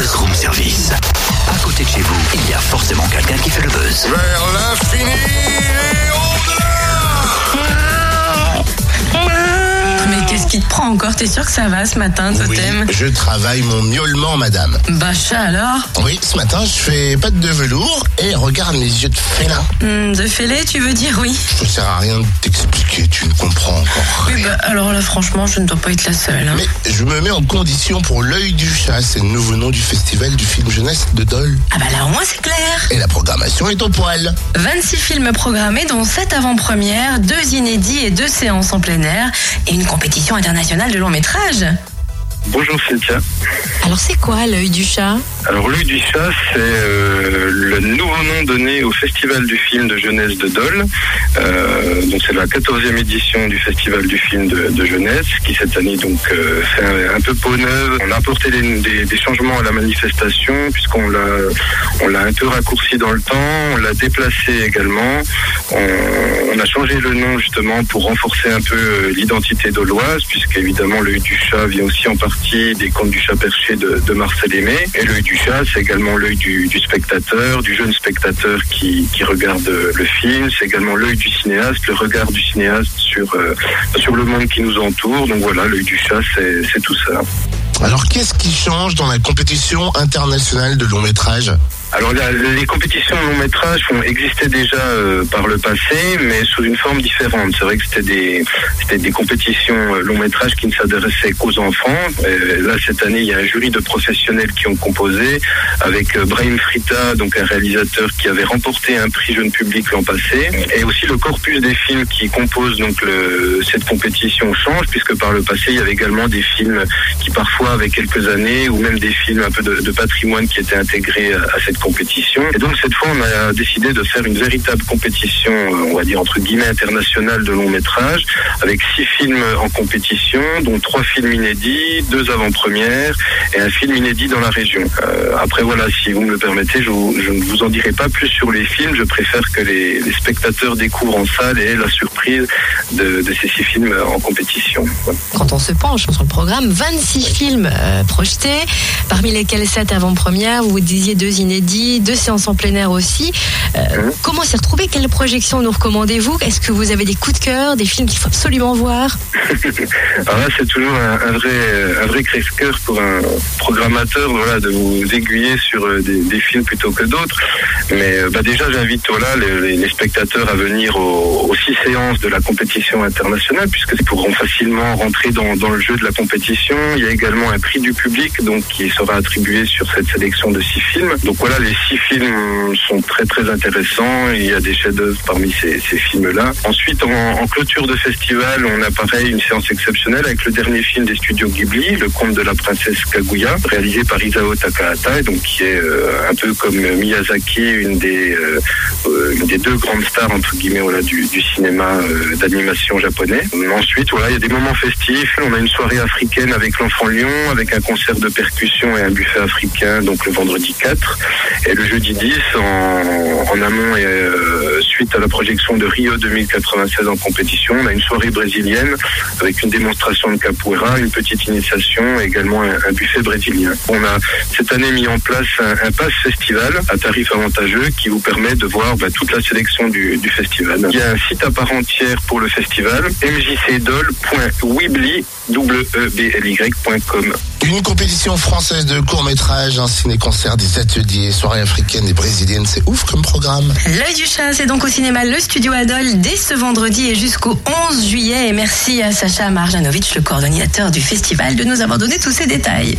buzz room service. À côté de chez vous, il y a forcément quelqu'un qui fait le buzz. Vers l'infini et Mais qu'est-ce qui te prend encore? T'es sûr que ça va ce matin. Oui, Totem je travaille mon miaulement, madame. Bacha alors? Oui, ce matin, je fais pas de velours et regarde mes yeux de félin. Hmm, De fêlé, tu veux dire oui Ça sert à rien de t'expliquer, alors là, franchement, je ne dois pas être la seule. hein. Mais je me mets en condition pour l'œil du chat, c'est le nouveau nom du festival du film jeunesse de Dole. Ah bah là, au moins, c'est clair. Et la programmation est au poil. 26 films programmés, dont 7 avant-premières, 2 inédits et 2 séances en plein air, et une compétition internationale de long métrage. Bonjour Cynthia. Alors c'est quoi l'œil du chat? Alors l'œil du chat, c'est euh, le nouveau nom donné au Festival du film de jeunesse de Dole. Euh, donc c'est la 14e édition du Festival du film de, de jeunesse qui cette année donc euh, fait un, un peu peau neuve. On a apporté des, des- des changements à la manifestation puisqu'on l'a on l'a un peu raccourci dans le temps, on l'a déplacé également. On, on a changé le nom justement pour renforcer un peu l'identité doloise puisque évidemment l'œil du chat vient aussi en partie des contes du chat perché de, Marcel Aimé. Et l'œil du chat, c'est également l'œil du, spectateur, du jeune spectateur qui, regarde le film. C'est également l'œil du cinéaste, le regard du cinéaste sur, euh, sur le monde qui nous entoure. Donc voilà, l'œil du chat, c'est tout ça. Alors qu'est-ce qui change dans la compétition internationale de long métrage? Alors la- les compétitions long métrage ont existé déjà euh, par le passé, mais sous une forme différente. C'est vrai que c'était des c'était des compétitions long métrage qui ne s'adressaient qu'aux enfants. Euh, là cette année, il y a un jury de professionnels qui ont composé avec euh, Brahim Frita, donc un réalisateur qui avait remporté un prix jeune public l'an passé, et aussi le corpus des films qui composent donc le, cette compétition change puisque par le passé il y avait également des films qui parfois avaient quelques années ou même des films un peu de, de patrimoine qui étaient intégrés à, à cette compétition. Et donc cette fois on a décidé de faire une véritable compétition, euh, on va dire entre guillemets internationale de long métrage, avec six films en compétition, dont trois films inédits, deux avant-premières et un film inédit dans la région. Euh, après voilà, si vous me le permettez, je, ne vous en dirai pas plus sur les films. Je préfère que les, spectateurs découvrent en salle et la surprise de, ces six films en compétition. Quand on se penche sur le programme, 26 films euh, projetés, parmi lesquels 7 avant-premières, vous disiez deux inédits, deux séances en plein air aussi. Euh. Comment s'y retrouver Quelle projection nous recommandez-vous? Est-ce que vous avez des coups de cœur, des films qu'il faut absolument voir? Alors là, c'est toujours un, un vrai, un vrai crève-cœur pour un programmateur, voilà, de vous aiguiller sur euh, des, des films plutôt que d'autres. Mais euh, bah, déjà, j'invite voilà, les, les- les spectateurs à venir aux, aux six séances de la compétition internationale, puisque ils pourront facilement rentrer dans, dans le jeu de la compétition. Il y a également un prix du public, donc qui sera attribué sur cette sélection de six films. Donc voilà, les six films sont très très intéressants. Il y a des chefs-d'œuvre parmi ces, films-là. Ensuite, en, clôture de festival, on a pareil une séance exceptionnelle avec le dernier film des studios Ghibli, Le conte de la princesse Kaguya, réalisé par Isao Takahata, et donc qui est euh, un peu comme Miyazaki, une des euh, euh, des deux grandes stars entre guillemets voilà, du, cinéma d'animation japonais. Ensuite, voilà, il y a des moments festifs. On a une soirée africaine avec l'enfant lion, avec un concert de percussion et un buffet africain, donc le vendredi 4. Et le jeudi 10, en, en amont et euh, suite à la projection de Rio 2096 en compétition, on a une soirée brésilienne avec une démonstration de capoeira, une petite initiation et également un, un buffet brésilien. On a cette année mis en place un, un pass festival à tarif avantageux qui vous permet de voir bah, toute la sélection du, du festival. Il y a un site à part entière pour le festival, mjcdol.weebly, W-E-B-L-Y.com. Une compétition française de court métrage, un ciné-concert, des ateliers, soirées africaines et brésiliennes, c'est ouf comme programme. L'œil du chat, c'est donc au cinéma Le Studio Adol dès ce vendredi et jusqu'au 11 juillet. Et merci à Sacha Marjanovic, le coordonnateur du festival, de nous avoir donné tous ces détails.